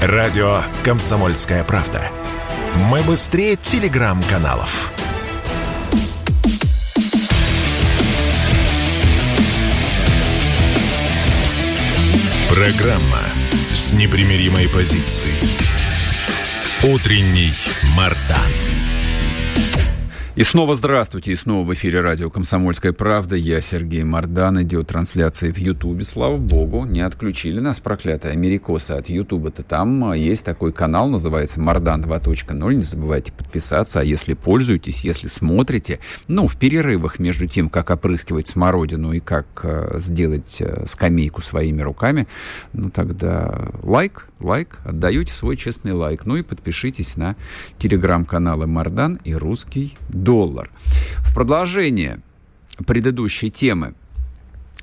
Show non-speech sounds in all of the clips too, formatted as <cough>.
Радио «Комсомольская правда». Мы быстрее телеграм-каналов. Программа с непримиримой позицией. Утренний Мардан. И снова здравствуйте, и снова в эфире радио «Комсомольская правда». Я Сергей Мордан, идет трансляция в Ютубе. Слава богу, не отключили нас, проклятые америкосы от Ютуба-то. Там а, есть такой канал, называется «Мордан 2.0». Не забывайте подписаться, а если пользуетесь, если смотрите, ну, в перерывах между тем, как опрыскивать смородину и как э, сделать э, скамейку своими руками, ну, тогда лайк, лайк, отдаете свой честный лайк. Ну и подпишитесь на телеграм-каналы «Мордан» и «Русский доллар. В продолжение предыдущей темы.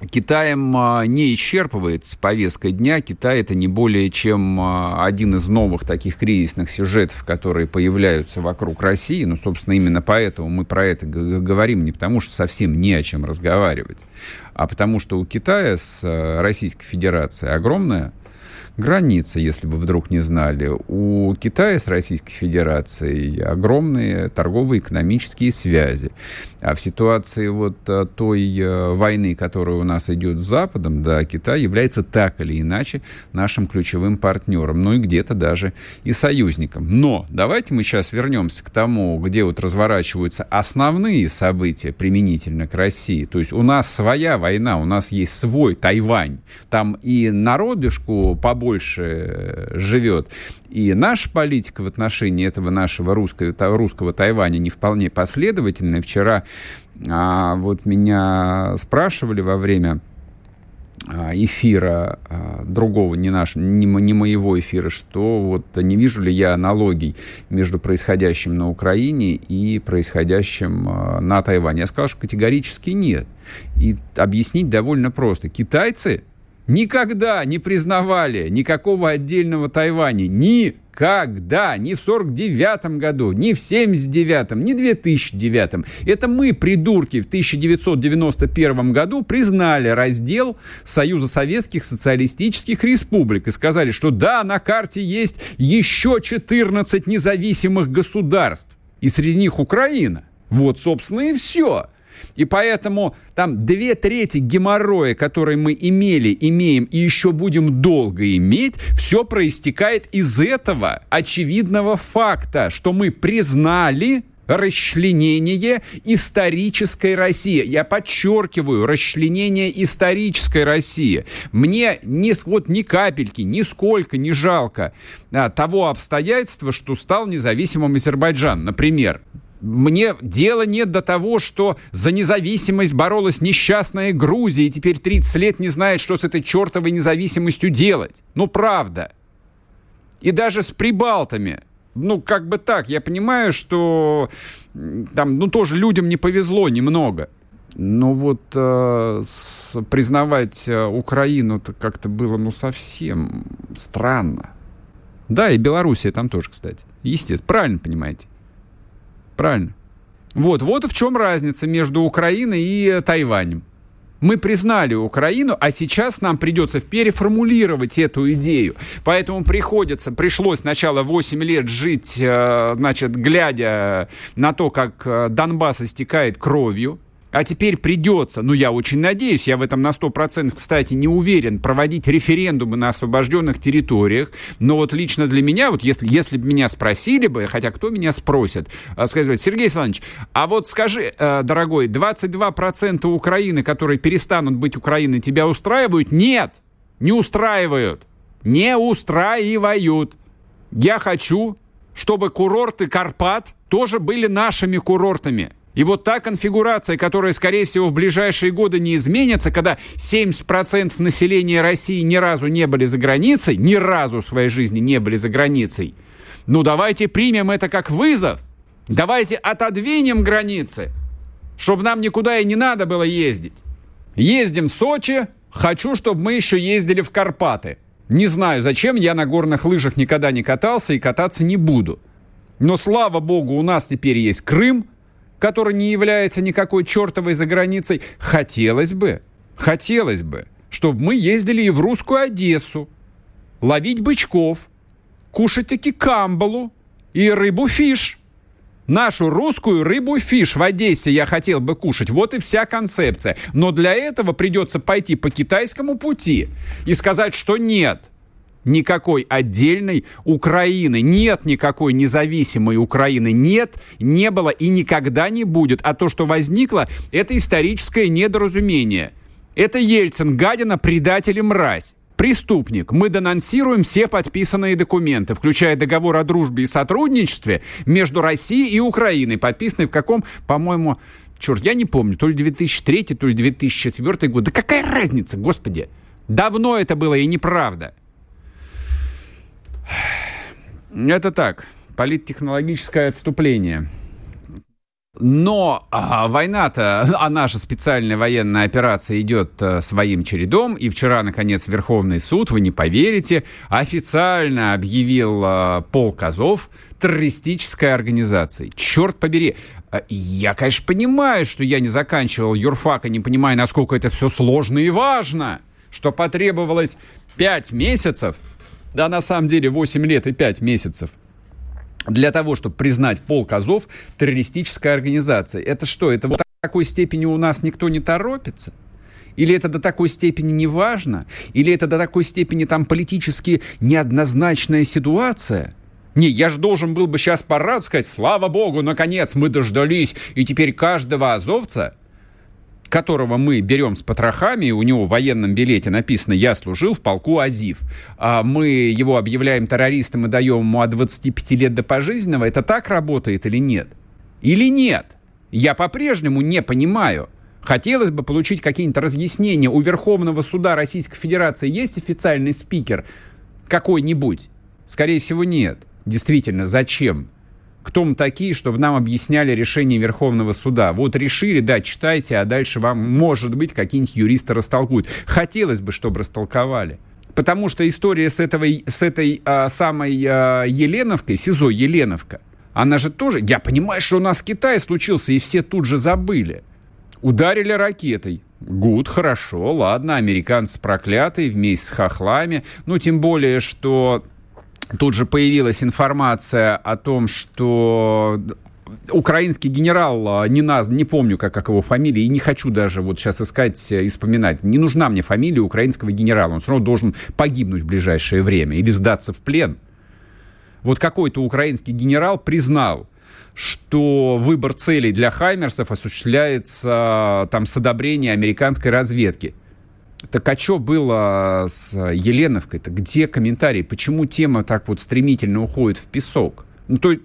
Китаем а, не исчерпывается повестка дня. Китай это не более чем а, один из новых таких кризисных сюжетов, которые появляются вокруг России. Ну, собственно, именно поэтому мы про это говорим, не потому что совсем не о чем разговаривать, а потому что у Китая с а, Российской Федерацией огромная граница, если вы вдруг не знали. У Китая с Российской Федерацией огромные торговые экономические связи. А в ситуации вот э, той э, войны, которая у нас идет с Западом, да, Китай является так или иначе нашим ключевым партнером, ну и где-то даже и союзником. Но давайте мы сейчас вернемся к тому, где вот разворачиваются основные события применительно к России. То есть у нас своя война, у нас есть свой Тайвань. Там и народишку побольше больше э, живет. И наша политика в отношении этого нашего русского, русского Тайваня не вполне последовательная. Вчера а, вот меня спрашивали во время а, эфира а, другого, не, наш, не, не моего эфира, что вот не вижу ли я аналогий между происходящим на Украине и происходящим а, на Тайване. Я сказал, что категорически нет. И объяснить довольно просто. Китайцы никогда не признавали никакого отдельного Тайваня. Никогда. Ни в 49 году, ни в 79 ни в 2009 Это мы, придурки, в 1991 году признали раздел Союза Советских Социалистических Республик и сказали, что да, на карте есть еще 14 независимых государств. И среди них Украина. Вот, собственно, и все. И поэтому там две трети геморроя, которые мы имели, имеем и еще будем долго иметь, все проистекает из этого очевидного факта, что мы признали расчленение исторической России. Я подчеркиваю, расчленение исторической России. Мне ни, вот, ни капельки, нисколько не жалко а, того обстоятельства, что стал независимым Азербайджан. Например, мне дела нет до того, что за независимость боролась несчастная Грузия и теперь 30 лет не знает, что с этой чертовой независимостью делать. Ну, правда. И даже с прибалтами. Ну, как бы так. Я понимаю, что там, ну, тоже людям не повезло немного. Но вот э, с, признавать э, Украину-то как-то было, ну, совсем странно. Да, и Белоруссия там тоже, кстати. Естественно, правильно понимаете. Правильно. Вот, вот в чем разница между Украиной и Тайванем. Мы признали Украину, а сейчас нам придется переформулировать эту идею. Поэтому приходится, пришлось сначала 8 лет жить, э, значит, глядя на то, как э, Донбасс истекает кровью, а теперь придется, ну я очень надеюсь, я в этом на 100%, кстати, не уверен, проводить референдумы на освобожденных территориях. Но вот лично для меня, вот если, если бы меня спросили бы, хотя кто меня спросит, а, сказать, Сергей Александрович, а вот скажи, э, дорогой, 22% Украины, которые перестанут быть Украиной, тебя устраивают? Нет, не устраивают. Не устраивают. Я хочу, чтобы курорты Карпат тоже были нашими курортами. И вот та конфигурация, которая, скорее всего, в ближайшие годы не изменится, когда 70% населения России ни разу не были за границей, ни разу в своей жизни не были за границей, ну давайте примем это как вызов. Давайте отодвинем границы, чтобы нам никуда и не надо было ездить. Ездим в Сочи, хочу, чтобы мы еще ездили в Карпаты. Не знаю, зачем, я на горных лыжах никогда не катался и кататься не буду. Но слава богу, у нас теперь есть Крым, который не является никакой чертовой за границей, хотелось бы, хотелось бы, чтобы мы ездили и в русскую Одессу, ловить бычков, кушать таки камбалу и рыбу-фиш. Нашу русскую рыбу-фиш в Одессе я хотел бы кушать. Вот и вся концепция. Но для этого придется пойти по китайскому пути и сказать, что нет – никакой отдельной Украины. Нет никакой независимой Украины. Нет, не было и никогда не будет. А то, что возникло, это историческое недоразумение. Это Ельцин, гадина, предатель и мразь. Преступник. Мы денонсируем все подписанные документы, включая договор о дружбе и сотрудничестве между Россией и Украиной, подписанный в каком, по-моему, черт, я не помню, то ли 2003, то ли 2004 год. Да какая разница, господи? Давно это было и неправда. Это так, политтехнологическое отступление. Но а, война-то, <laughs> а наша специальная военная операция идет а, своим чередом. И вчера, наконец, Верховный суд, вы не поверите, официально объявил а, полк Азов террористической организацией. Черт побери. А, я, конечно, понимаю, что я не заканчивал юрфак и не понимаю, насколько это все сложно и важно, что потребовалось пять месяцев – да, на самом деле 8 лет и 5 месяцев для того, чтобы признать полк Азов террористической организацией. Это что, это вот такой степени у нас никто не торопится? Или это до такой степени не важно? Или это до такой степени там политически неоднозначная ситуация? Не, я же должен был бы сейчас парад сказать, слава богу, наконец мы дождались, и теперь каждого азовца которого мы берем с потрохами, у него в военном билете написано «Я служил в полку Азив», а мы его объявляем террористом и даем ему от 25 лет до пожизненного, это так работает или нет? Или нет? Я по-прежнему не понимаю. Хотелось бы получить какие-нибудь разъяснения. У Верховного суда Российской Федерации есть официальный спикер какой-нибудь? Скорее всего, нет. Действительно, зачем? Кто мы такие, чтобы нам объясняли решение Верховного суда. Вот решили, да, читайте, а дальше вам, может быть, какие-нибудь юристы растолкуют. Хотелось бы, чтобы растолковали. Потому что история с, этого, с этой а, самой а, Еленовкой, СИЗО Еленовка, она же тоже... Я понимаю, что у нас Китай случился, и все тут же забыли. Ударили ракетой. Гуд, хорошо, ладно, американцы проклятые вместе с хохлами. Ну, тем более, что Тут же появилась информация о том, что украинский генерал, а, не, наз, не помню, как, как его фамилия, и не хочу даже вот сейчас искать и вспоминать. Не нужна мне фамилия украинского генерала. Он все равно должен погибнуть в ближайшее время или сдаться в плен. Вот какой-то украинский генерал признал, что выбор целей для Хаймерсов осуществляется а, там с одобрения американской разведки. Так а что было с Еленовкой-то? Где комментарии? Почему тема так вот стремительно уходит в песок? Ну, то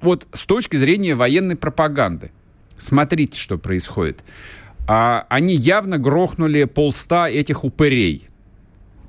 вот с точки зрения военной пропаганды. Смотрите, что происходит. А, они явно грохнули полста этих упырей.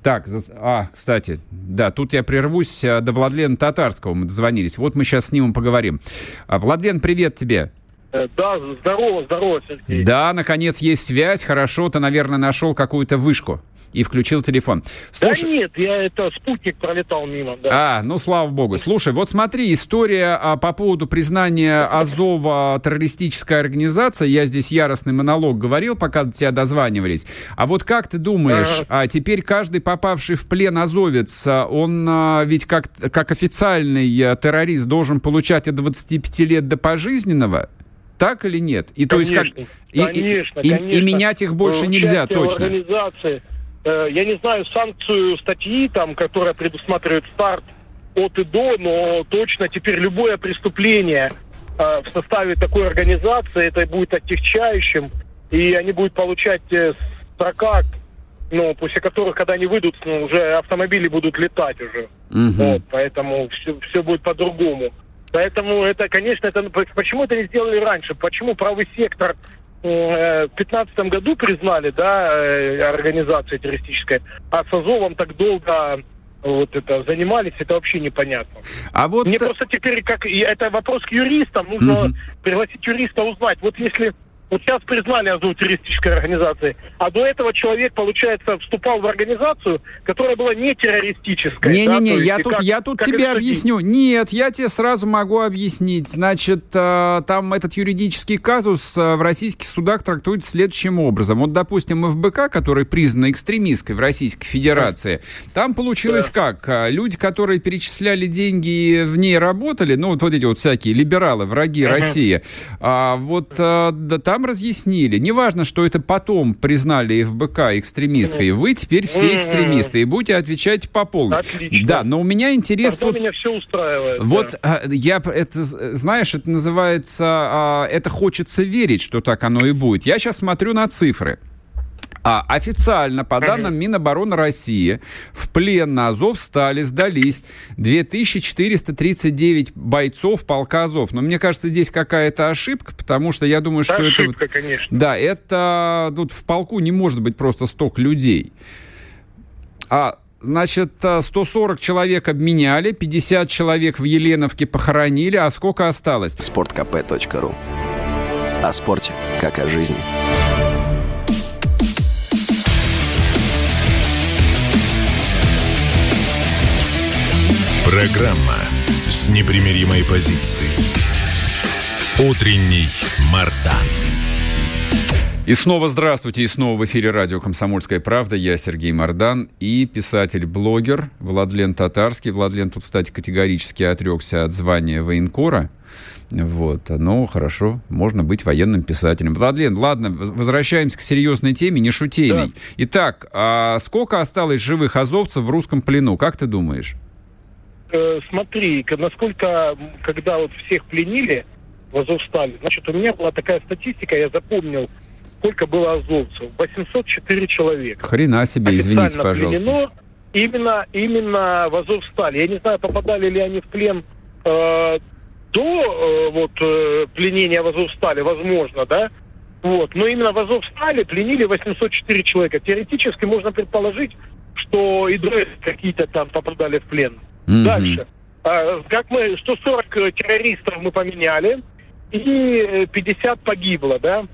Так, а, кстати, да, тут я прервусь а, до Владлена Татарского. Мы дозвонились. Вот мы сейчас с ним поговорим. А, Владлен, привет тебе. Э, да, здорово, здорово, Сергей. Да, наконец есть связь. Хорошо, ты, наверное, нашел какую-то вышку и включил телефон. Слушай... Да нет, я это спутник пролетал мимо. Да. А, ну слава богу. Слушай, вот смотри, история а, по поводу признания Азова террористической организацией. Я здесь яростный монолог говорил, пока до тебя дозванивались. А вот как ты думаешь, ага. а теперь каждый попавший в плен азовец, а, он а, ведь как, как официальный а, террорист должен получать от 25 лет до пожизненного? Так или нет? И, конечно, то есть, как, конечно, и, конечно. И, и менять их больше нельзя, точно. Организации, э, я не знаю санкцию статьи, там, которая предусматривает старт от и до, но точно теперь любое преступление э, в составе такой организации, это будет отягчающим, и они будут получать э, строка, ну, после которых, когда они выйдут, ну, уже автомобили будут летать уже. Угу. Вот, поэтому все, все будет по-другому. Поэтому это, конечно, это почему это не сделали раньше? Почему правый сектор э, в 2015 году признали, да, э, организацией террористической, а с Азовом так долго вот это занимались, это вообще непонятно. А вот... Мне просто теперь, как это вопрос к юристам, нужно угу. пригласить юриста узнать. Вот если Вот сейчас признали Азов террористической организацией. А до этого человек, получается, вступал в организацию, которая была не террористическая. Не-не-не, да? я, тут, как, я тут как тебе объясню. Нет, я тебе сразу могу объяснить. Значит, э, там этот юридический казус э, в российских судах трактуется следующим образом. Вот, допустим, ФБК, который признан экстремистской в Российской Федерации, там получилось да. как? Э, люди, которые перечисляли деньги и в ней работали, ну, вот, вот эти вот всякие либералы, враги uh-huh. России, а, вот да, там разъяснили. Неважно, что это потом признали ФБК экстремистской, вы теперь все экстремисты, и будете отвечать по полной. Отлично. Да, но у меня интерес... вот, меня все устраивает. Вот да. я, это, знаешь, это называется, а, это хочется верить, что так оно и будет. Я сейчас смотрю на цифры. А официально, по данным Минобороны России, в плен на Азов стали, сдались 2439 бойцов полка Азов. Но мне кажется, здесь какая-то ошибка, потому что я думаю, что ошибка, это... конечно. Да, это тут в полку не может быть просто столько людей. А Значит, 140 человек обменяли, 50 человек в Еленовке похоронили, а сколько осталось? Спорткп.ру О спорте, как о жизни. Программа с непримиримой позицией. Утренний Мардан. И снова здравствуйте, и снова в эфире радио «Комсомольская правда». Я Сергей Мордан и писатель-блогер Владлен Татарский. Владлен тут, кстати, категорически отрекся от звания военкора. Вот, ну, хорошо, можно быть военным писателем. Владлен, ладно, возвращаемся к серьезной теме, не шутейной. Да. Итак, а сколько осталось живых азовцев в русском плену, как ты думаешь? Э, смотри, насколько, когда вот всех пленили в Азовстале, значит, у меня была такая статистика, я запомнил, сколько было азовцев. 804 человека. Хрена себе, извините, пожалуйста. Пленено именно, именно в Азовстале. Я не знаю, попадали ли они в плен э, до э, вот, э, пленения в Азовстале, возможно, да? Вот. Но именно в Азовстале пленили 804 человека. Теоретически можно предположить, что и до какие-то там попадали в плен. Mm-hmm. Дальше. А, как мы, 140 э, террористов мы поменяли, и 50 э, погибло, да?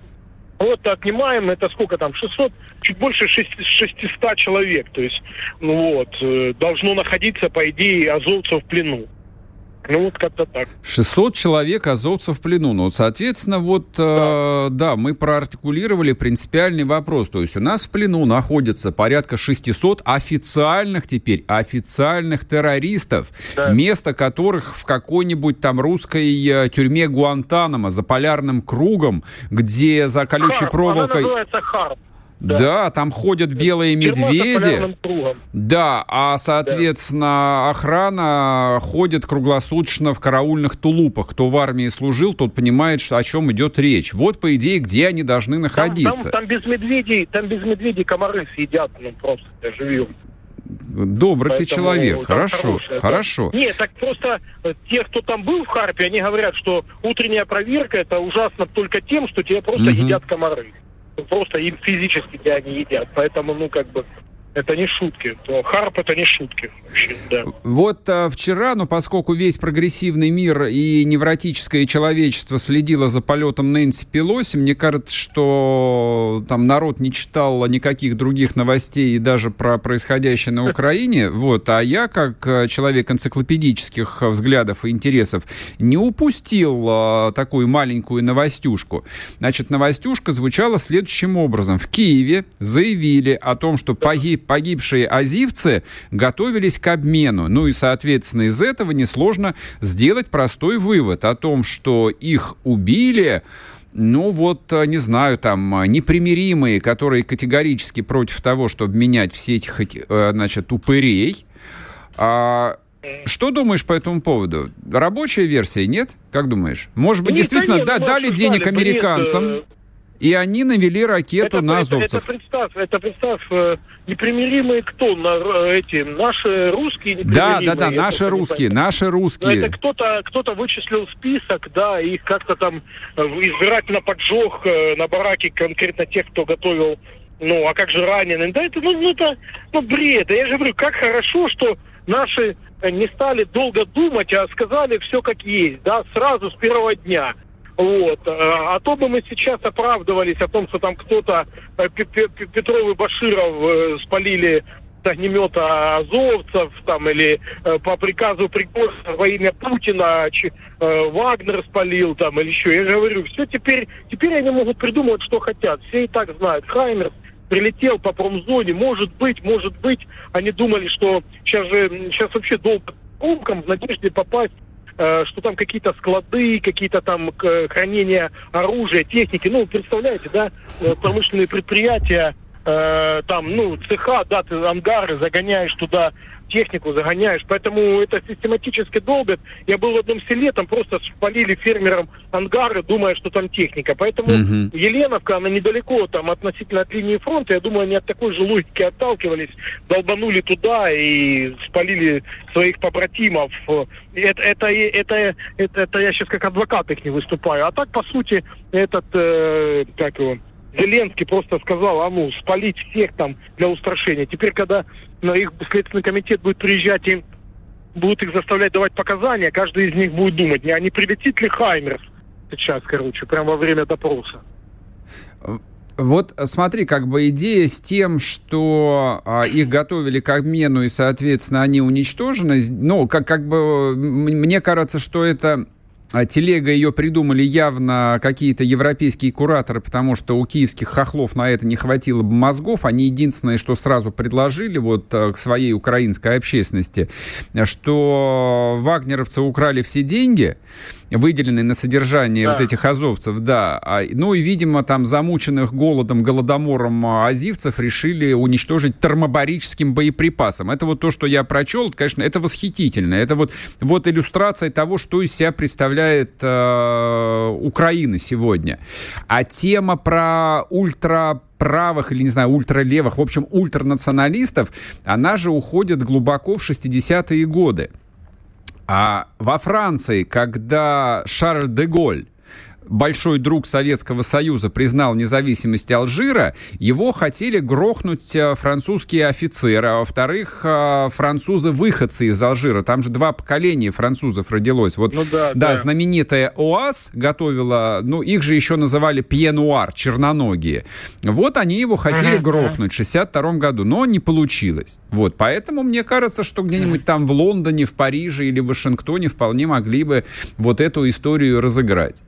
Вот отнимаем, это сколько там, 600, чуть больше 600 человек, то есть, ну вот, э, должно находиться, по идее, азовцев в плену. Ну, вот как-то так. 600 человек азовцев в плену. Ну, соответственно, вот, да. Э, да, мы проартикулировали принципиальный вопрос. То есть у нас в плену находится порядка 600 официальных теперь, официальных террористов, да. место которых в какой-нибудь там русской э, тюрьме Гуантанамо за полярным кругом, где за колючей Харп, проволокой... Она называется Харп. Да. да, там ходят белые медведи. Да, а соответственно да. охрана ходит круглосуточно в караульных тулупах. Кто в армии служил, тот понимает, о чем идет речь. Вот по идее, где они должны находиться. Там, там, там без медведей, там без медведей комары съедят, ну просто живем. Добрый Поэтому, ты человек, хорошо, хорошо. Да. Нет, так просто э, те, кто там был в Харпе, они говорят, что утренняя проверка это ужасно только тем, что тебя просто угу. едят комары просто им физически тебя не едят. Поэтому, ну, как бы, это не шутки. Харп это не шутки. Вообще, да. Вот а, вчера, ну поскольку весь прогрессивный мир и невротическое человечество следило за полетом Нэнси Пелоси, мне кажется, что там народ не читал никаких других новостей и даже про происходящее на Украине. Вот, а я, как а, человек энциклопедических взглядов и интересов, не упустил а, такую маленькую новостюшку. Значит, новостюшка звучала следующим образом. В Киеве заявили о том, что погиб погибшие азивцы готовились к обмену. Ну и, соответственно, из этого несложно сделать простой вывод о том, что их убили ну вот, не знаю, там, непримиримые, которые категорически против того, чтобы менять все этих, э, значит, упырей. А, что думаешь по этому поводу? Рабочая версия, нет? Как думаешь? Может быть, нет, действительно, да, да, дали денег американцам, бред, и они навели ракету это, на азовцев. Это, это представь, это представь, э, непримиримые кто? На, э, эти, наши русские Да, да, да, наши русские, наши русские. Но это кто-то кто вычислил список, да, и как-то там э, избирательно поджег на бараке конкретно тех, кто готовил ну, а как же раненые? Да это, ну, ну, это, ну, бред. Я же говорю, как хорошо, что наши не стали долго думать, а сказали все как есть, да, сразу с первого дня. Вот. А то бы мы сейчас оправдывались о том, что там кто-то, Петров и Баширов спалили с огнемета азовцев там или э, по приказу Пригожина во имя Путина э, Вагнер спалил там или еще. Я говорю, все теперь, теперь они могут придумывать, что хотят. Все и так знают. Хаймерс прилетел по промзоне, может быть, может быть. Они думали, что сейчас же, сейчас вообще долго в надежде попасть э, что там какие-то склады, какие-то там хранения оружия, техники. Ну, представляете, да, э, промышленные предприятия, э, там, ну, цеха, да, ты ангары загоняешь туда технику загоняешь. Поэтому это систематически долбят. Я был в одном селе, там просто спалили фермерам ангары, думая, что там техника. Поэтому угу. Еленовка, она недалеко там относительно от линии фронта. Я думаю, они от такой же логики отталкивались, долбанули туда и спалили своих побратимов. Это, это, это, это, это я сейчас как адвокат их не выступаю. А так, по сути, этот, э, как его, Зеленский просто сказал, а ну, спалить всех там для устрашения. Теперь, когда на их Следственный комитет будет приезжать и будут их заставлять давать показания, каждый из них будет думать, не, а не прилетит ли Хаймерс сейчас, короче, прямо во время допроса. Вот смотри, как бы идея с тем, что а, их готовили к обмену и, соответственно, они уничтожены, ну, как, как бы мне кажется, что это телега ее придумали явно какие-то европейские кураторы, потому что у киевских хохлов на это не хватило бы мозгов. Они единственное, что сразу предложили вот э, к своей украинской общественности, что вагнеровцы украли все деньги, выделенные на содержание да. вот этих азовцев, да. А, ну и, видимо, там замученных голодом, голодомором азивцев решили уничтожить термобарическим боеприпасом. Это вот то, что я прочел, конечно, это восхитительно. Это вот, вот иллюстрация того, что из себя представляет э, Украина сегодня. А тема про ультра правых или, не знаю, ультралевых, в общем, ультранационалистов, она же уходит глубоко в 60-е годы. А во Франции, когда Шарль де Голь большой друг Советского Союза признал независимость Алжира, его хотели грохнуть э, французские офицеры, а во-вторых, э, французы-выходцы из Алжира. Там же два поколения французов родилось. Вот, ну, да, да, да, знаменитая ОАС готовила, ну, их же еще называли пьенуар, черноногие. Вот они его хотели uh-huh, грохнуть в 62 году, но не получилось. Вот, поэтому мне кажется, что где-нибудь там в Лондоне, в Париже или в Вашингтоне вполне могли бы вот эту историю разыграть.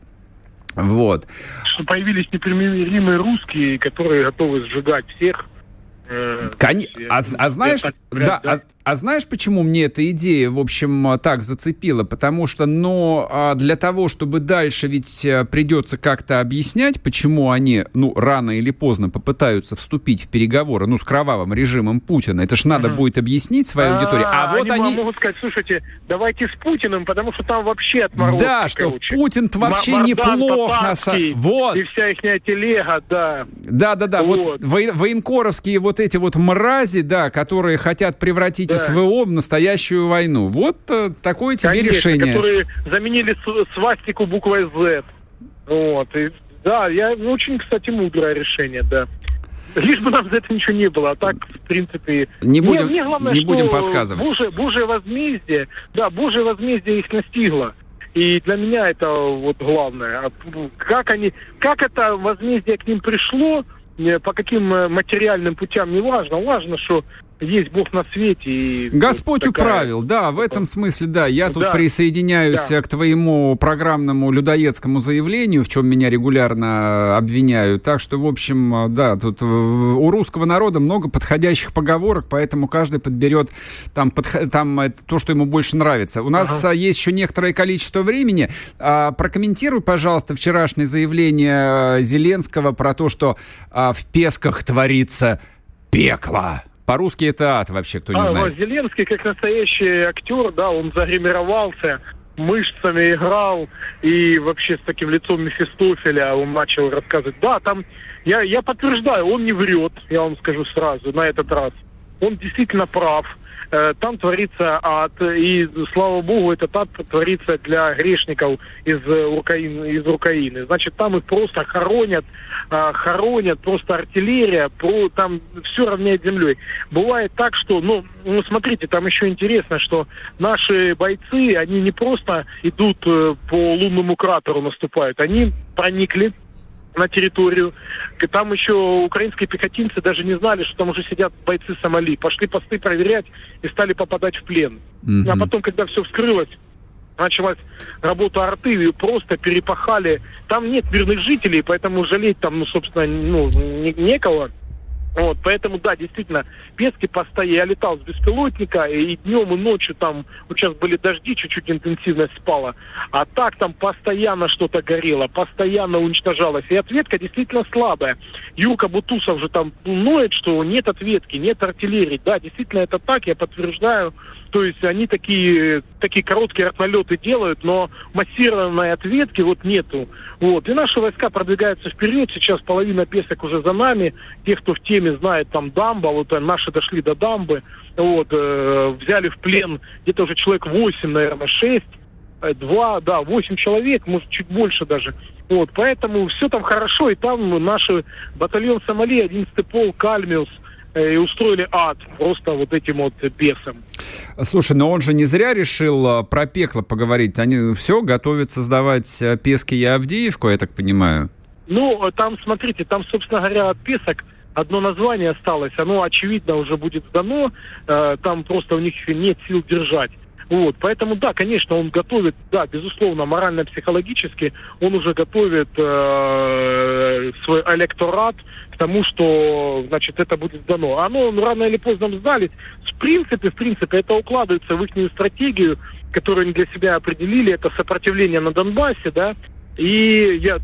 Вот. Что появились непримиримые русские, которые готовы сжигать всех. Э, Кон... А, а знаешь, да, да? А, знаешь, почему мне эта идея, в общем, так зацепила? Потому что, но а, для того, чтобы дальше ведь э, придется как-то объяснять, почему они, ну, рано или поздно попытаются вступить в переговоры, ну, с кровавым режимом Путина. Это ж надо будет объяснить своей а, аудитории. А вот они... могут сказать, слушайте, давайте с Путиным, потому что там вообще отморозки, Да, что Путин-то вообще М- неплох. На. Вот. И вся их телега, да. Да-да-да, вот, вот военкоровские вот эти вот мрази, да, которые хотят превратить да. СВО в настоящую войну. Вот э, такое тебе Конечно, решение. которые заменили свастику буквой Z. Вот. И, да, я, ну, очень, кстати, мудрое решение, да. Лишь бы нам за это ничего не было, а так, в принципе... Не будем, мне, мне главное, не будем подсказывать. Божие, Божие возмездие, да, Божие возмездие их настигло. И для меня это вот главное. А, как они, как это возмездие к ним пришло, э, по каким э, материальным путям, не важно. Важно, что есть Бог на свете. И Господь такая... управил, да, в этом смысле, да. Я тут да. присоединяюсь да. к твоему программному людоедскому заявлению, в чем меня регулярно обвиняют. Так что, в общем, да, тут у русского народа много подходящих поговорок, поэтому каждый подберет там, подх... там то, что ему больше нравится. У нас ага. есть еще некоторое количество времени. А, прокомментируй, пожалуйста, вчерашнее заявление э, Зеленского про то, что в Песках творится пекло. По-русски это ад вообще, кто не а, знает. Зеленский, как настоящий актер, да, он загримировался, мышцами играл, и вообще с таким лицом Мефистофеля он начал рассказывать. Да, там, я, я подтверждаю, он не врет, я вам скажу сразу, на этот раз. Он действительно прав. Э, там творится ад. И, слава богу, этот ад творится для грешников из Украины. Из Украины. Значит, там их просто хоронят, э, хоронят, просто артиллерия, там все равняет землей. Бывает так, что, ну, ну, смотрите, там еще интересно, что наши бойцы, они не просто идут э, по лунному кратеру наступают, они проникли на территорию. И там еще украинские пехотинцы даже не знали, что там уже сидят бойцы Сомали. Пошли посты проверять и стали попадать в плен. Mm-hmm. А потом, когда все вскрылось, началась работа арты, и просто перепахали. Там нет мирных жителей, поэтому жалеть там, ну, собственно, ну, некого. Вот, поэтому, да, действительно, Пески постоянно. Я летал с беспилотника, и днем, и ночью там, вот сейчас были дожди, чуть-чуть интенсивность спала. А так там постоянно что-то горело, постоянно уничтожалось. И ответка действительно слабая. Юрка Бутусов же там ноет, что нет ответки, нет артиллерии. Да, действительно это так, я подтверждаю. То есть они такие, такие короткие налеты делают, но массированной ответки вот нету. Вот. И наши войска продвигаются вперед. Сейчас половина песок уже за нами. Те, кто в теме знает, там дамба, вот э, наши дошли до дамбы. Вот, э, взяли в плен где-то уже человек 8, наверное, 6 э, два, да, восемь человек, может, чуть больше даже. Вот, поэтому все там хорошо, и там наши батальон Сомали, 11-й полк, Кальмиус, Э, и устроили ад просто вот этим вот бесам. Слушай, но он же не зря решил э, про пекло поговорить. Они все готовятся сдавать э, Пески и Авдеевку, я так понимаю? Ну, там, смотрите, там, собственно говоря, от Песок одно название осталось. Оно, очевидно, уже будет сдано. Там просто у них нет сил держать. Вот, поэтому, да, конечно, он готовит, да, безусловно, морально-психологически, он уже готовит э, свой электорат к тому, что, значит, это будет сдано. Оно ну, рано или поздно сдались. В принципе, в принципе, это укладывается в их стратегию, которую они для себя определили, это сопротивление на Донбассе, да, и я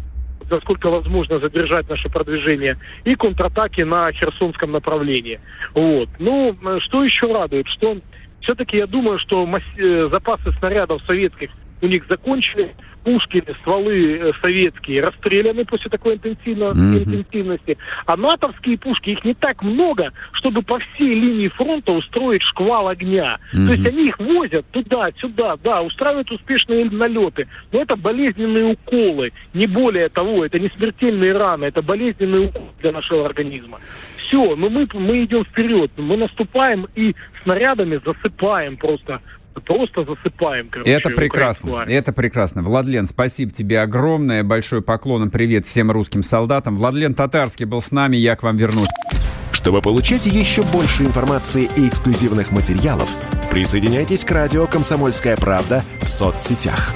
насколько возможно задержать наше продвижение, и контратаки на Херсонском направлении. Вот. Ну, что еще радует, что все-таки я думаю, что э, запасы снарядов советских у них закончились, пушки, стволы э, советские расстреляны после такой интенсивно, mm-hmm. интенсивности. А натовские пушки, их не так много, чтобы по всей линии фронта устроить шквал огня. Mm-hmm. То есть они их возят туда-сюда, да, устраивают успешные налеты. Но это болезненные уколы, не более того. Это не смертельные раны, это болезненные уколы для нашего организма. Все, но мы, мы идем вперед, мы наступаем и снарядами засыпаем просто просто засыпаем. Короче, это прекрасно. Это прекрасно. Владлен, спасибо тебе огромное. Большой поклон и привет всем русским солдатам. Владлен Татарский был с нами. Я к вам вернусь. Чтобы получать еще больше информации и эксклюзивных материалов, присоединяйтесь к радио «Комсомольская правда» в соцсетях.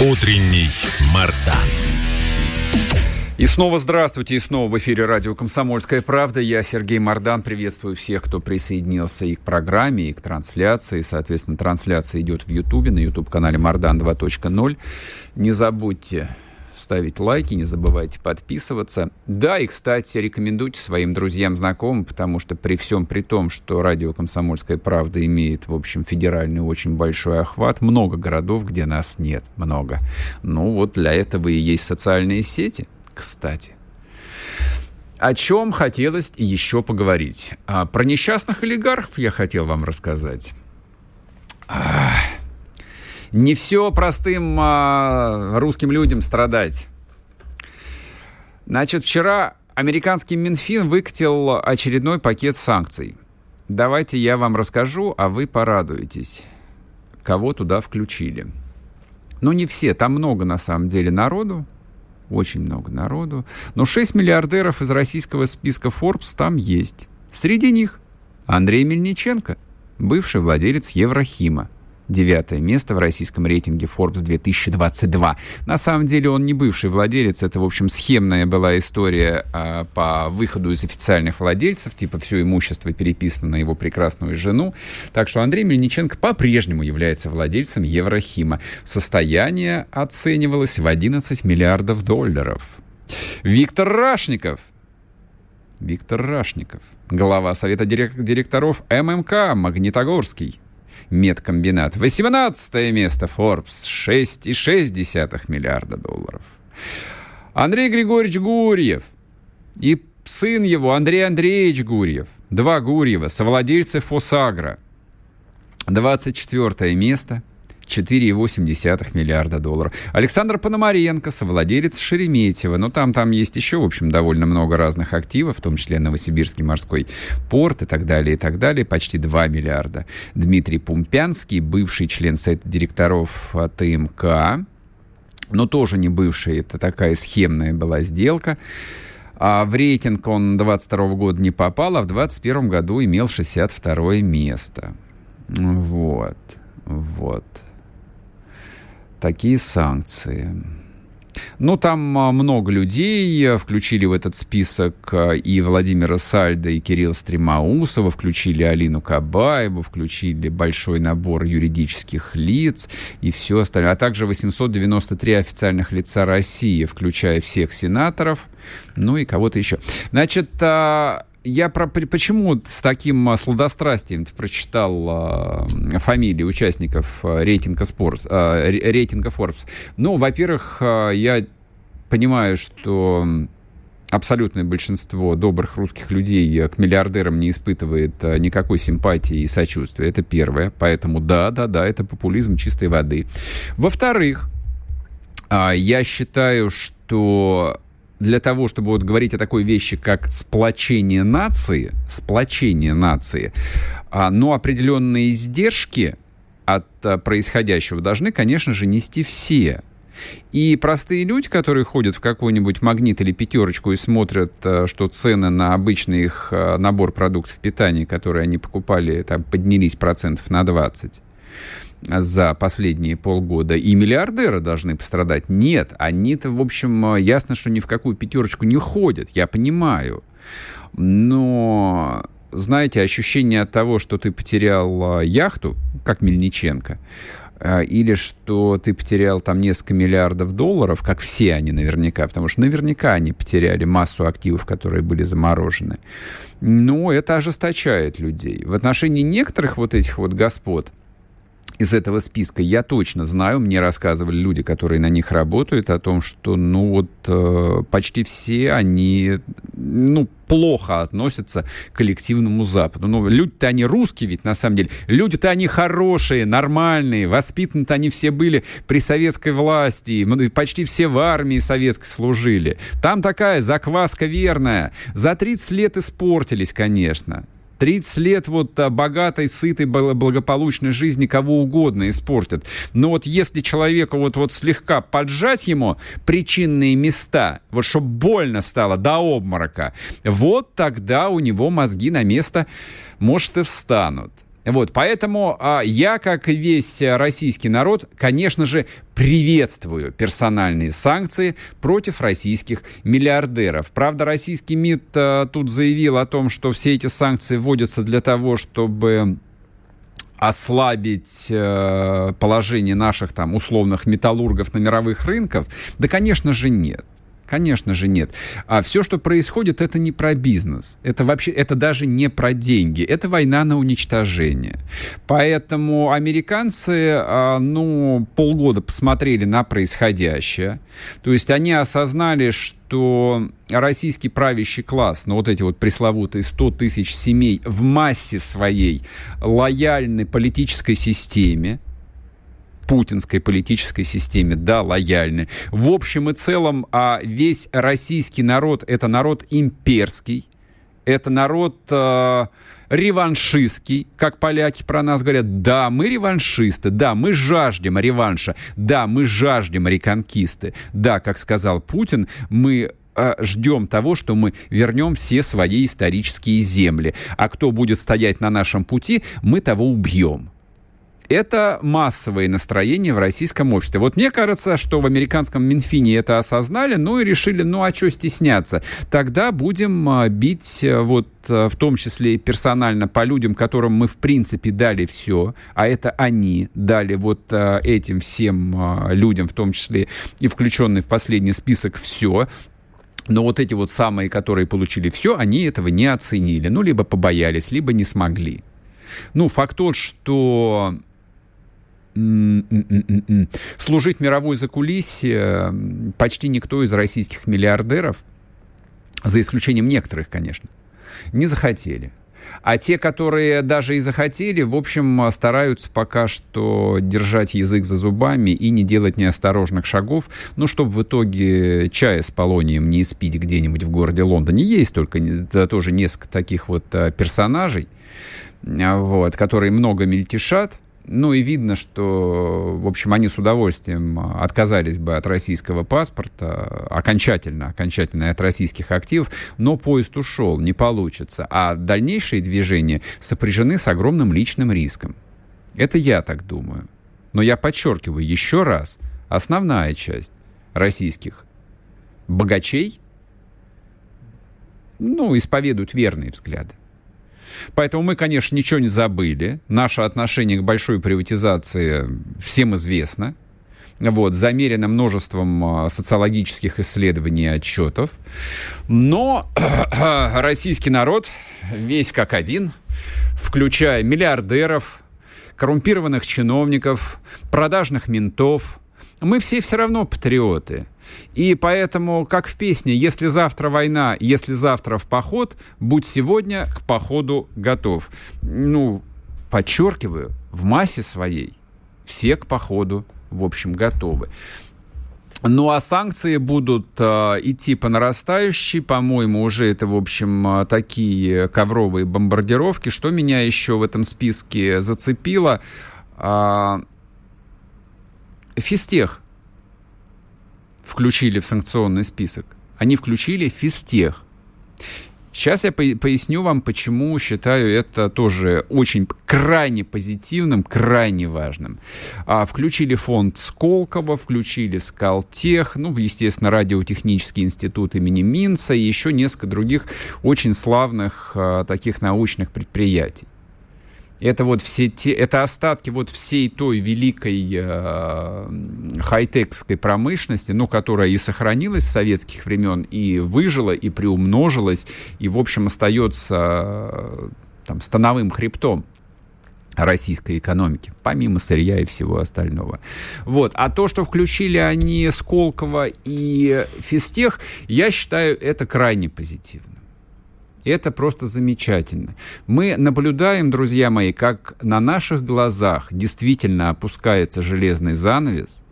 Утренний Мардан. И снова здравствуйте, и снова в эфире радио «Комсомольская правда». Я Сергей Мордан, приветствую всех, кто присоединился и к программе, и к трансляции. Соответственно, трансляция идет в Ютубе, на YouTube-канале «Мордан 2.0». Не забудьте ставить лайки, не забывайте подписываться. Да, и, кстати, рекомендуйте своим друзьям, знакомым, потому что при всем при том, что радио «Комсомольская правда» имеет, в общем, федеральный очень большой охват, много городов, где нас нет, много. Ну вот для этого и есть социальные сети – кстати. О чем хотелось еще поговорить? А, про несчастных олигархов я хотел вам рассказать. А, не все простым а, русским людям страдать. Значит, вчера американский Минфин выкатил очередной пакет санкций. Давайте я вам расскажу, а вы порадуетесь, кого туда включили. Ну, не все, там много на самом деле народу, очень много народу. Но 6 миллиардеров из российского списка Forbes там есть. Среди них Андрей Мельниченко, бывший владелец Еврохима. Девятое место в российском рейтинге Forbes 2022. На самом деле он не бывший владелец, это, в общем, схемная была история а, по выходу из официальных владельцев, типа все имущество переписано на его прекрасную жену. Так что Андрей Мельниченко по-прежнему является владельцем Еврохима. Состояние оценивалось в 11 миллиардов долларов. Виктор Рашников Виктор Рашников, глава Совета директоров ММК Магнитогорский медкомбинат. 18 место Forbes, 6,6 миллиарда долларов. Андрей Григорьевич Гурьев и сын его Андрей Андреевич Гурьев, два Гурьева, совладельцы Фосагра. 24 место, 4,8 миллиарда долларов. Александр Пономаренко, совладелец Шереметьево. Ну, там, там есть еще, в общем, довольно много разных активов, в том числе Новосибирский морской порт и так далее, и так далее. Почти 2 миллиарда. Дмитрий Пумпянский, бывший член Совета директоров ТМК, но тоже не бывший, это такая схемная была сделка. А в рейтинг он 22 года не попал, а в 21 году имел 62 место. Вот. Вот такие санкции. Ну, там а, много людей э, включили в этот список э, и Владимира Сальда, и Кирилла Стремаусова, включили Алину Кабаеву, включили большой набор юридических лиц и все остальное, а также 893 официальных лица России, включая всех сенаторов, ну и кого-то еще. Значит, а, я про, почему с таким а, сладострастием прочитал э, фамилии участников э, рейтинга, Спорс, э, рейтинга Forbes? Ну, во-первых, э, я понимаю, что абсолютное большинство добрых русских людей к миллиардерам не испытывает никакой симпатии и сочувствия. Это первое. Поэтому да, да, да, это популизм чистой воды. Во-вторых, я считаю, что для того, чтобы вот говорить о такой вещи, как сплочение нации, сплочение нации, а, но определенные издержки от а, происходящего должны, конечно же, нести все. И простые люди, которые ходят в какой-нибудь магнит или пятерочку и смотрят, а, что цены на обычный их набор продуктов питания, которые они покупали, там поднялись процентов на 20, за последние полгода, и миллиардеры должны пострадать. Нет, они-то, в общем, ясно, что ни в какую пятерочку не ходят, я понимаю. Но, знаете, ощущение от того, что ты потерял а, яхту, как Мельниченко, а, или что ты потерял там несколько миллиардов долларов, как все они наверняка, потому что наверняка они потеряли массу активов, которые были заморожены. Но это ожесточает людей. В отношении некоторых вот этих вот господ – из этого списка я точно знаю, мне рассказывали люди, которые на них работают, о том, что, ну вот, э, почти все они, ну, плохо относятся к коллективному Западу. Ну, люди-то они русские ведь, на самом деле. Люди-то они хорошие, нормальные, воспитаны-то они все были при советской власти, почти все в армии советской служили. Там такая закваска верная. За 30 лет испортились, конечно. 30 лет вот а, богатой, сытой, благополучной жизни кого угодно испортят. Но вот если человека вот, вот слегка поджать ему причинные места, вот чтобы больно стало до обморока, вот тогда у него мозги на место, может, и встанут. Вот, поэтому а, я, как и весь российский народ, конечно же, приветствую персональные санкции против российских миллиардеров. Правда, российский МИД а, тут заявил о том, что все эти санкции вводятся для того, чтобы ослабить э, положение наших там условных металлургов на мировых рынках? Да, конечно же, нет. Конечно же нет. А все, что происходит, это не про бизнес. Это вообще, это даже не про деньги. Это война на уничтожение. Поэтому американцы, а, ну, полгода посмотрели на происходящее. То есть они осознали, что российский правящий класс, ну вот эти вот пресловутые 100 тысяч семей в массе своей лояльны политической системе, путинской политической системе, да, лояльны. В общем и целом, а весь российский народ – это народ имперский, это народ э, реваншистский, как поляки про нас говорят. Да, мы реваншисты, да, мы жаждем реванша, да, мы жаждем реконкисты. Да, как сказал Путин, мы э, ждем того, что мы вернем все свои исторические земли. А кто будет стоять на нашем пути, мы того убьем. Это массовое настроение в российском обществе. Вот мне кажется, что в американском Минфине это осознали, ну и решили, ну а что стесняться? Тогда будем а, бить э, вот э, в том числе и персонально по людям, которым мы в принципе дали все, а это они дали вот э, этим всем людям, в том числе и включенный в последний список все, но вот эти вот самые, которые получили все, они этого не оценили. Ну, либо побоялись, либо не смогли. Ну, факт тот, что служить мировой закулисье почти никто из российских миллиардеров, за исключением некоторых, конечно, не захотели. А те, которые даже и захотели, в общем, стараются пока что держать язык за зубами и не делать неосторожных шагов, ну, чтобы в итоге чая с полонием не испить где-нибудь в городе Лондоне. Есть только да, тоже несколько таких вот а, персонажей, а, вот, которые много мельтешат, ну и видно, что, в общем, они с удовольствием отказались бы от российского паспорта, окончательно, окончательно от российских активов, но поезд ушел, не получится. А дальнейшие движения сопряжены с огромным личным риском. Это я так думаю. Но я подчеркиваю еще раз, основная часть российских богачей, ну, исповедуют верные взгляды. Поэтому мы, конечно, ничего не забыли. Наше отношение к большой приватизации всем известно. Вот, замерено множеством а, социологических исследований и отчетов. Но <clears throat> российский народ весь как один, включая миллиардеров, коррумпированных чиновников, продажных ментов, мы все все равно патриоты – и поэтому, как в песне, если завтра война, если завтра в поход, будь сегодня к походу готов. Ну, подчеркиваю, в массе своей все к походу, в общем, готовы. Ну а санкции будут э, идти по нарастающей, по-моему, уже это, в общем, э, такие ковровые бомбардировки. Что меня еще в этом списке зацепило? Э, физтех включили в санкционный список. Они включили физтех. Сейчас я поясню вам, почему считаю это тоже очень крайне позитивным, крайне важным. А, включили фонд Сколково, включили Скалтех, ну, естественно, радиотехнический институт имени Минца и еще несколько других очень славных а, таких научных предприятий. Это вот все те, это остатки вот всей той великой э, хай-тековской промышленности, ну, которая и сохранилась с советских времен, и выжила, и приумножилась, и, в общем, остается э, там, становым хребтом российской экономики, помимо сырья и всего остального. Вот. А то, что включили они Сколково и Фистех, я считаю, это крайне позитивно. Это просто замечательно. Мы наблюдаем, друзья мои, как на наших глазах действительно опускается железный занавес,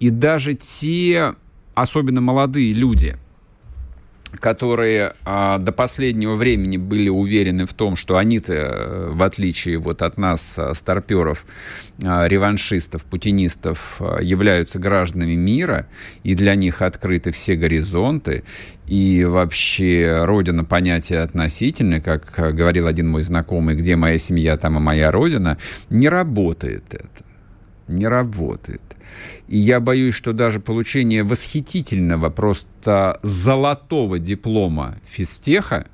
и даже те, особенно молодые люди – которые а, до последнего времени были уверены в том, что они-то, э, в отличие вот от нас, э, старперов, а, реваншистов, путинистов, а, являются гражданами мира, и для них открыты все горизонты, и вообще родина понятие относительное, как говорил один мой знакомый, где моя семья, там и моя родина, не работает это. Не работает. И я боюсь, что даже получение восхитительного, просто золотого диплома физтеха,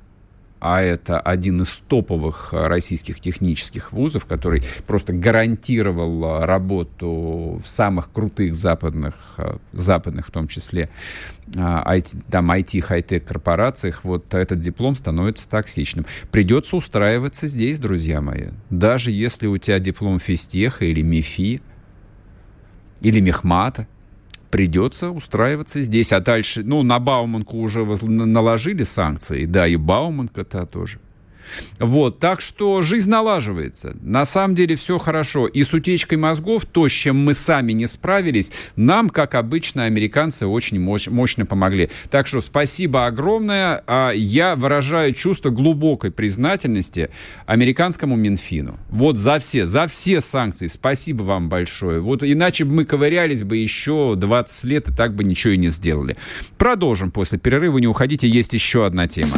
а это один из топовых российских технических вузов, который просто гарантировал работу в самых крутых западных, западных в том числе, IT, там IT, хай-тек корпорациях, вот этот диплом становится токсичным. Придется устраиваться здесь, друзья мои. Даже если у тебя диплом физтеха или МИФИ, или Мехмата. Придется устраиваться здесь. А дальше, ну, на Бауманку уже наложили санкции, да, и Бауманка-то тоже. Вот, так что жизнь налаживается. На самом деле все хорошо. И с утечкой мозгов, то, с чем мы сами не справились, нам, как обычно, американцы очень мощ- мощно помогли. Так что спасибо огромное. А я выражаю чувство глубокой признательности американскому Минфину. Вот за все, за все санкции. Спасибо вам большое. Вот иначе бы мы ковырялись бы еще 20 лет и так бы ничего и не сделали. Продолжим после перерыва. Не уходите, есть еще одна тема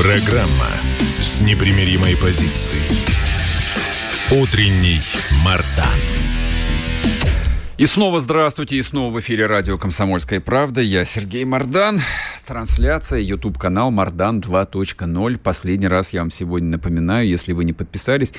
Программа с непримиримой позицией. Утренний Мардан. И снова здравствуйте, и снова в эфире радио «Комсомольская правда». Я Сергей Мардан. Трансляция, YouTube-канал Мардан 2.0. Последний раз я вам сегодня напоминаю, если вы не подписались,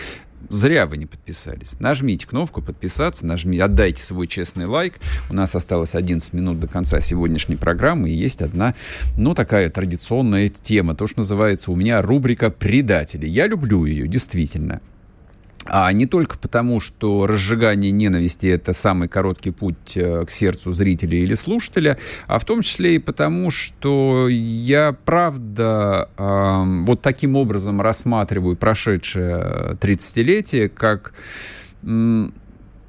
зря вы не подписались. Нажмите кнопку «Подписаться», нажмите, отдайте свой честный лайк. У нас осталось 11 минут до конца сегодняшней программы, и есть одна, ну, такая традиционная тема, то, что называется у меня рубрика «Предатели». Я люблю ее, действительно. А не только потому, что разжигание ненависти – это самый короткий путь э, к сердцу зрителя или слушателя, а в том числе и потому, что я, правда, э, вот таким образом рассматриваю прошедшее 30-летие как э,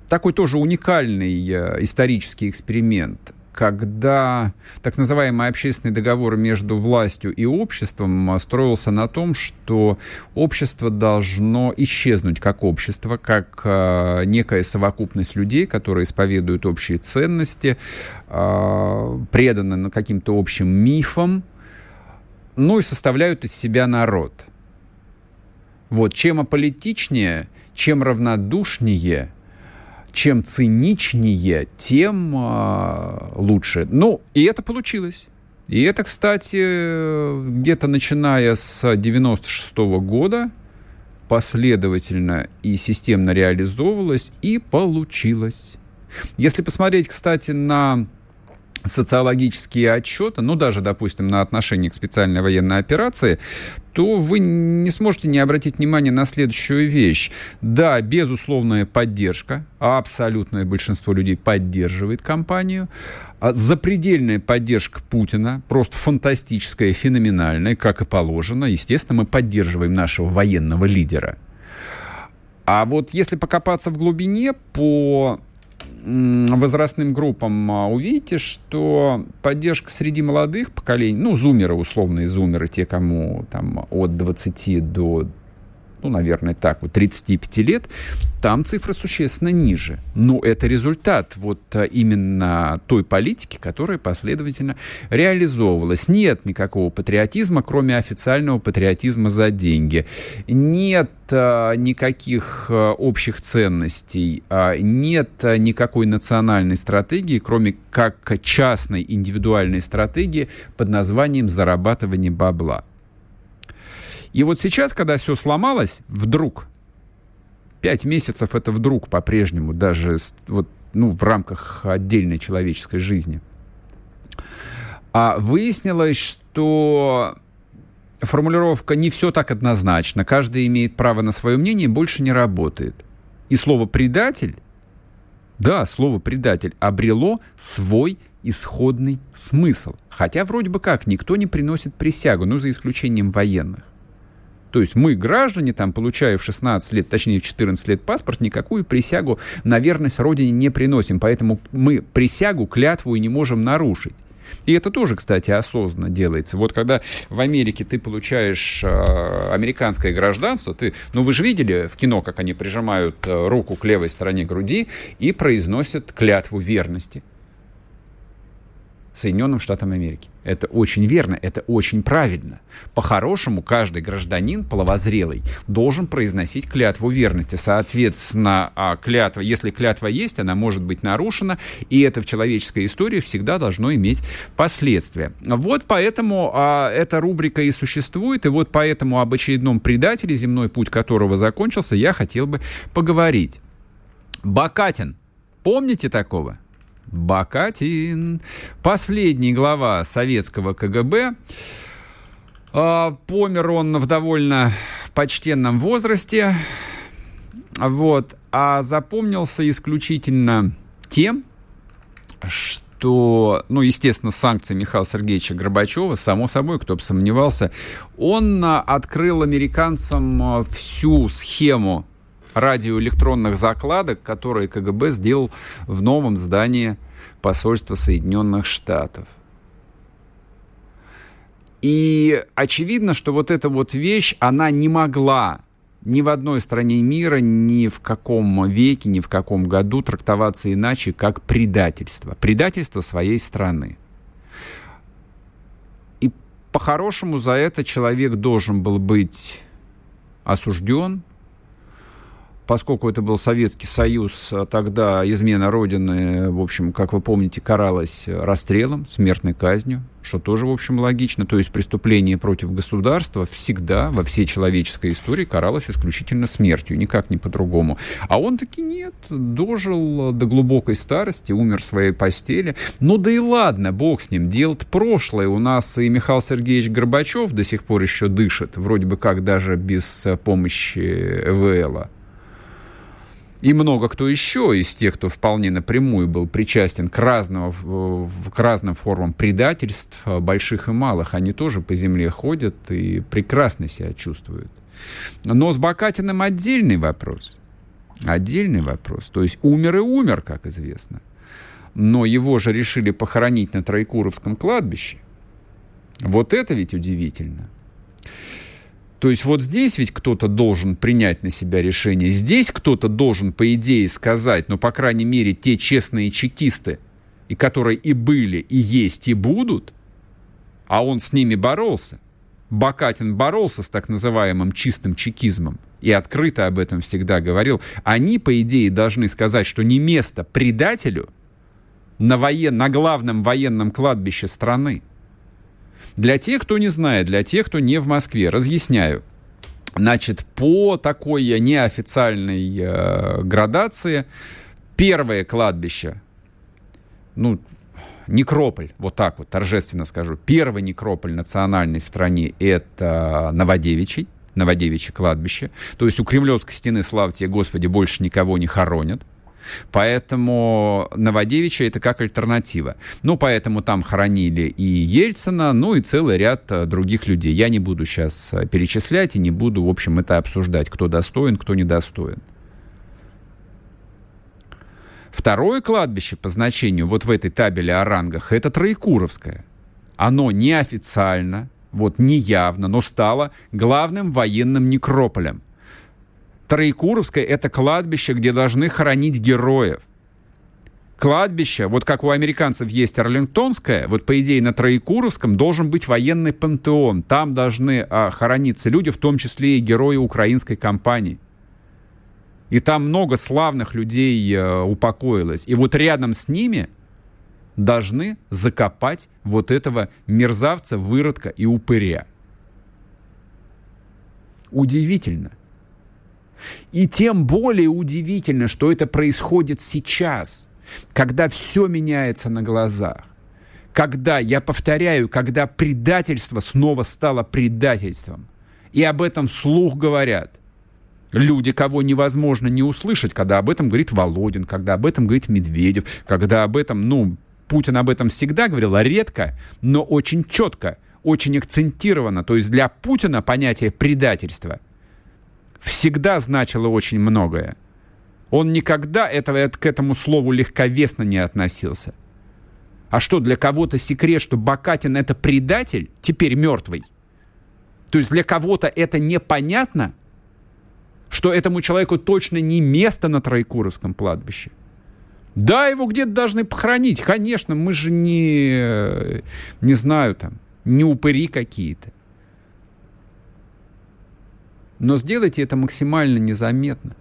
такой тоже уникальный э, исторический эксперимент когда так называемый общественный договор между властью и обществом а, строился на том, что общество должно исчезнуть как общество, как э, некая совокупность людей, которые исповедуют общие ценности, э, преданы каким-то общим мифам, ну и составляют из себя народ. Вот, чем аполитичнее, чем равнодушнее – чем циничнее, тем э, лучше. Ну, и это получилось. И это, кстати, где-то начиная с 96 -го года последовательно и системно реализовывалось и получилось. Если посмотреть, кстати, на социологические отчеты, ну, даже, допустим, на отношение к специальной военной операции, то вы не сможете не обратить внимание на следующую вещь. Да, безусловная поддержка, абсолютное большинство людей поддерживает кампанию. А запредельная поддержка Путина, просто фантастическая, феноменальная, как и положено. Естественно, мы поддерживаем нашего военного лидера. А вот если покопаться в глубине по возрастным группам а, увидите, что поддержка среди молодых поколений, ну, зумеры, условные зумеры, те, кому там от 20 до ну, наверное, так, вот 35 лет, там цифры существенно ниже. Но это результат вот а, именно той политики, которая последовательно реализовывалась. Нет никакого патриотизма, кроме официального патриотизма за деньги. Нет а, никаких а, общих ценностей, нет никакой национальной стратегии, кроме как частной индивидуальной стратегии под названием зарабатывание бабла. И вот сейчас, когда все сломалось, вдруг, пять месяцев это вдруг по-прежнему, даже вот, ну, в рамках отдельной человеческой жизни, а выяснилось, что формулировка не все так однозначно, каждый имеет право на свое мнение, больше не работает. И слово «предатель», да, слово «предатель» обрело свой исходный смысл. Хотя вроде бы как никто не приносит присягу, ну, за исключением военных. То есть мы, граждане, там, получая в 16 лет, точнее в 14 лет паспорт, никакую присягу на верность Родине не приносим. Поэтому мы присягу, клятву и не можем нарушить. И это тоже, кстати, осознанно делается. Вот когда в Америке ты получаешь э, американское гражданство, ты, ну вы же видели в кино, как они прижимают э, руку к левой стороне груди и произносят клятву верности. Соединенным Штатам Америки. Это очень верно, это очень правильно. По-хорошему, каждый гражданин половозрелый должен произносить клятву верности. Соответственно, а клятва, если клятва есть, она может быть нарушена, и это в человеческой истории всегда должно иметь последствия. Вот поэтому а, эта рубрика и существует, и вот поэтому об очередном предателе, земной путь которого закончился, я хотел бы поговорить. Бакатин. Помните такого? Бакатин. Последний глава советского КГБ. А, помер он в довольно почтенном возрасте. Вот. А запомнился исключительно тем, что ну, естественно, санкции Михаила Сергеевича Горбачева, само собой, кто бы сомневался, он а, открыл американцам а, всю схему радиоэлектронных закладок, которые КГБ сделал в новом здании посольства Соединенных Штатов. И очевидно, что вот эта вот вещь, она не могла ни в одной стране мира, ни в каком веке, ни в каком году трактоваться иначе, как предательство. Предательство своей страны. И по-хорошему за это человек должен был быть осужден, поскольку это был Советский Союз, а тогда измена Родины, в общем, как вы помните, каралась расстрелом, смертной казнью, что тоже, в общем, логично. То есть преступление против государства всегда во всей человеческой истории каралось исключительно смертью, никак не по-другому. А он таки нет, дожил до глубокой старости, умер в своей постели. Ну да и ладно, бог с ним, дело-то прошлое. У нас и Михаил Сергеевич Горбачев до сих пор еще дышит, вроде бы как даже без помощи ЭВЛа и много кто еще из тех, кто вполне напрямую был причастен к, разного, к разным формам предательств, а, больших и малых, они тоже по земле ходят и прекрасно себя чувствуют. Но с Бакатиным отдельный вопрос. Отдельный вопрос. То есть умер и умер, как известно. Но его же решили похоронить на Троекуровском кладбище. Вот это ведь удивительно. То есть вот здесь ведь кто-то должен принять на себя решение. Здесь кто-то должен, по идее, сказать, ну, по крайней мере, те честные чекисты, и которые и были, и есть, и будут, а он с ними боролся. Бакатин боролся с так называемым чистым чекизмом и открыто об этом всегда говорил. Они, по идее, должны сказать, что не место предателю на, воен... на главном военном кладбище страны – для тех, кто не знает, для тех, кто не в Москве, разъясняю. Значит, по такой неофициальной э, градации первое кладбище, ну, некрополь, вот так вот торжественно скажу, первый некрополь национальный в стране – это Новодевичий, Новодевичье кладбище. То есть у Кремлевской стены, слава тебе, Господи, больше никого не хоронят. Поэтому Новодевичья это как альтернатива. Ну, поэтому там хоронили и Ельцина, ну и целый ряд э, других людей. Я не буду сейчас э, перечислять и не буду, в общем, это обсуждать, кто достоин, кто недостоин. Второе кладбище по значению вот в этой табеле о рангах это Троекуровское. Оно неофициально, вот неявно, но стало главным военным некрополем – Троекуровское — это кладбище, где должны хоронить героев. Кладбище, вот как у американцев есть Арлингтонское, вот по идее на Троекуровском должен быть военный пантеон. Там должны а, хорониться люди, в том числе и герои украинской кампании. И там много славных людей а, упокоилось. И вот рядом с ними должны закопать вот этого мерзавца, выродка и упыря. Удивительно. И тем более удивительно, что это происходит сейчас, когда все меняется на глазах. Когда, я повторяю, когда предательство снова стало предательством. И об этом слух говорят. Люди, кого невозможно не услышать, когда об этом говорит Володин, когда об этом говорит Медведев, когда об этом, ну, Путин об этом всегда говорил, а редко, но очень четко, очень акцентированно. То есть для Путина понятие предательства – всегда значило очень многое. Он никогда этого, к этому слову легковесно не относился. А что, для кого-то секрет, что Бакатин это предатель, теперь мертвый? То есть для кого-то это непонятно, что этому человеку точно не место на Троекуровском кладбище? Да, его где-то должны похоронить. Конечно, мы же не, не знаю, там, не упыри какие-то. Но сделайте это максимально незаметно.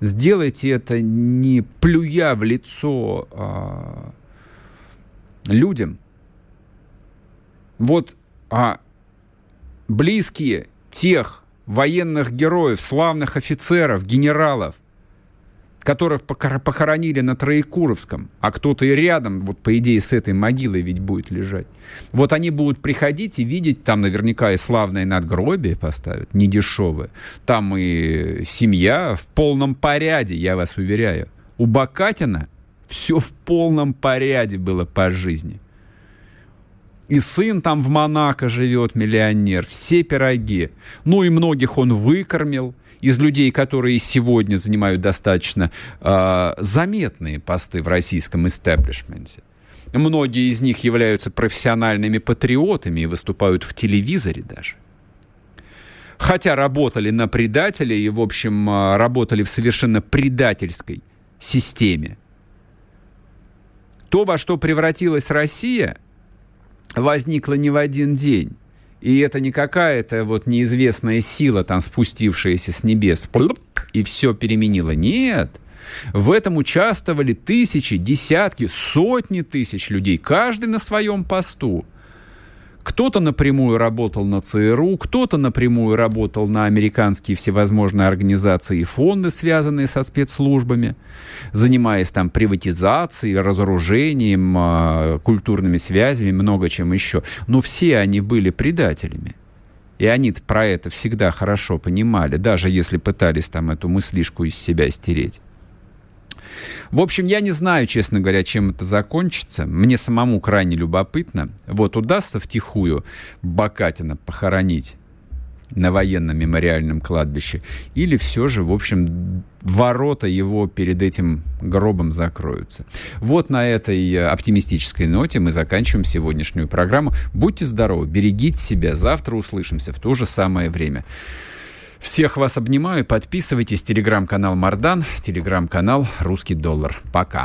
Сделайте это не плюя в лицо а, людям. Вот а, близкие тех военных героев, славных офицеров, генералов, которых похоронили на Троекуровском, а кто-то и рядом, вот по идее с этой могилой ведь будет лежать. Вот они будут приходить и видеть, там наверняка и славное надгробие поставят, недешевое. Там и семья в полном порядке, я вас уверяю. У Бакатина Все в полном порядке было по жизни. И сын там в Монако живет, миллионер. Все пироги. Ну и многих он выкормил. Из людей, которые сегодня занимают достаточно э, заметные посты в российском истеблишменте. Многие из них являются профессиональными патриотами и выступают в телевизоре даже. Хотя работали на предателей и, в общем, а, работали в совершенно предательской системе. То, во что превратилась Россия, возникло не в один день. И это не какая-то вот неизвестная сила, там спустившаяся с небес, и все переменила. Нет. В этом участвовали тысячи, десятки, сотни тысяч людей, каждый на своем посту. Кто-то напрямую работал на ЦРУ, кто-то напрямую работал на американские всевозможные организации и фонды, связанные со спецслужбами, занимаясь там приватизацией, разоружением, а, культурными связями, много чем еще. Но все они были предателями. И они про это всегда хорошо понимали, даже если пытались там эту мыслишку из себя стереть. В общем, я не знаю, честно говоря, чем это закончится. Мне самому крайне любопытно. Вот удастся втихую Бакатина похоронить на военном мемориальном кладбище, или все же, в общем, ворота его перед этим гробом закроются. Вот на этой оптимистической ноте мы заканчиваем сегодняшнюю программу. Будьте здоровы, берегите себя. Завтра услышимся в то же самое время. Всех вас обнимаю. Подписывайтесь. Телеграм-канал Мардан, телеграм-канал Русский доллар. Пока.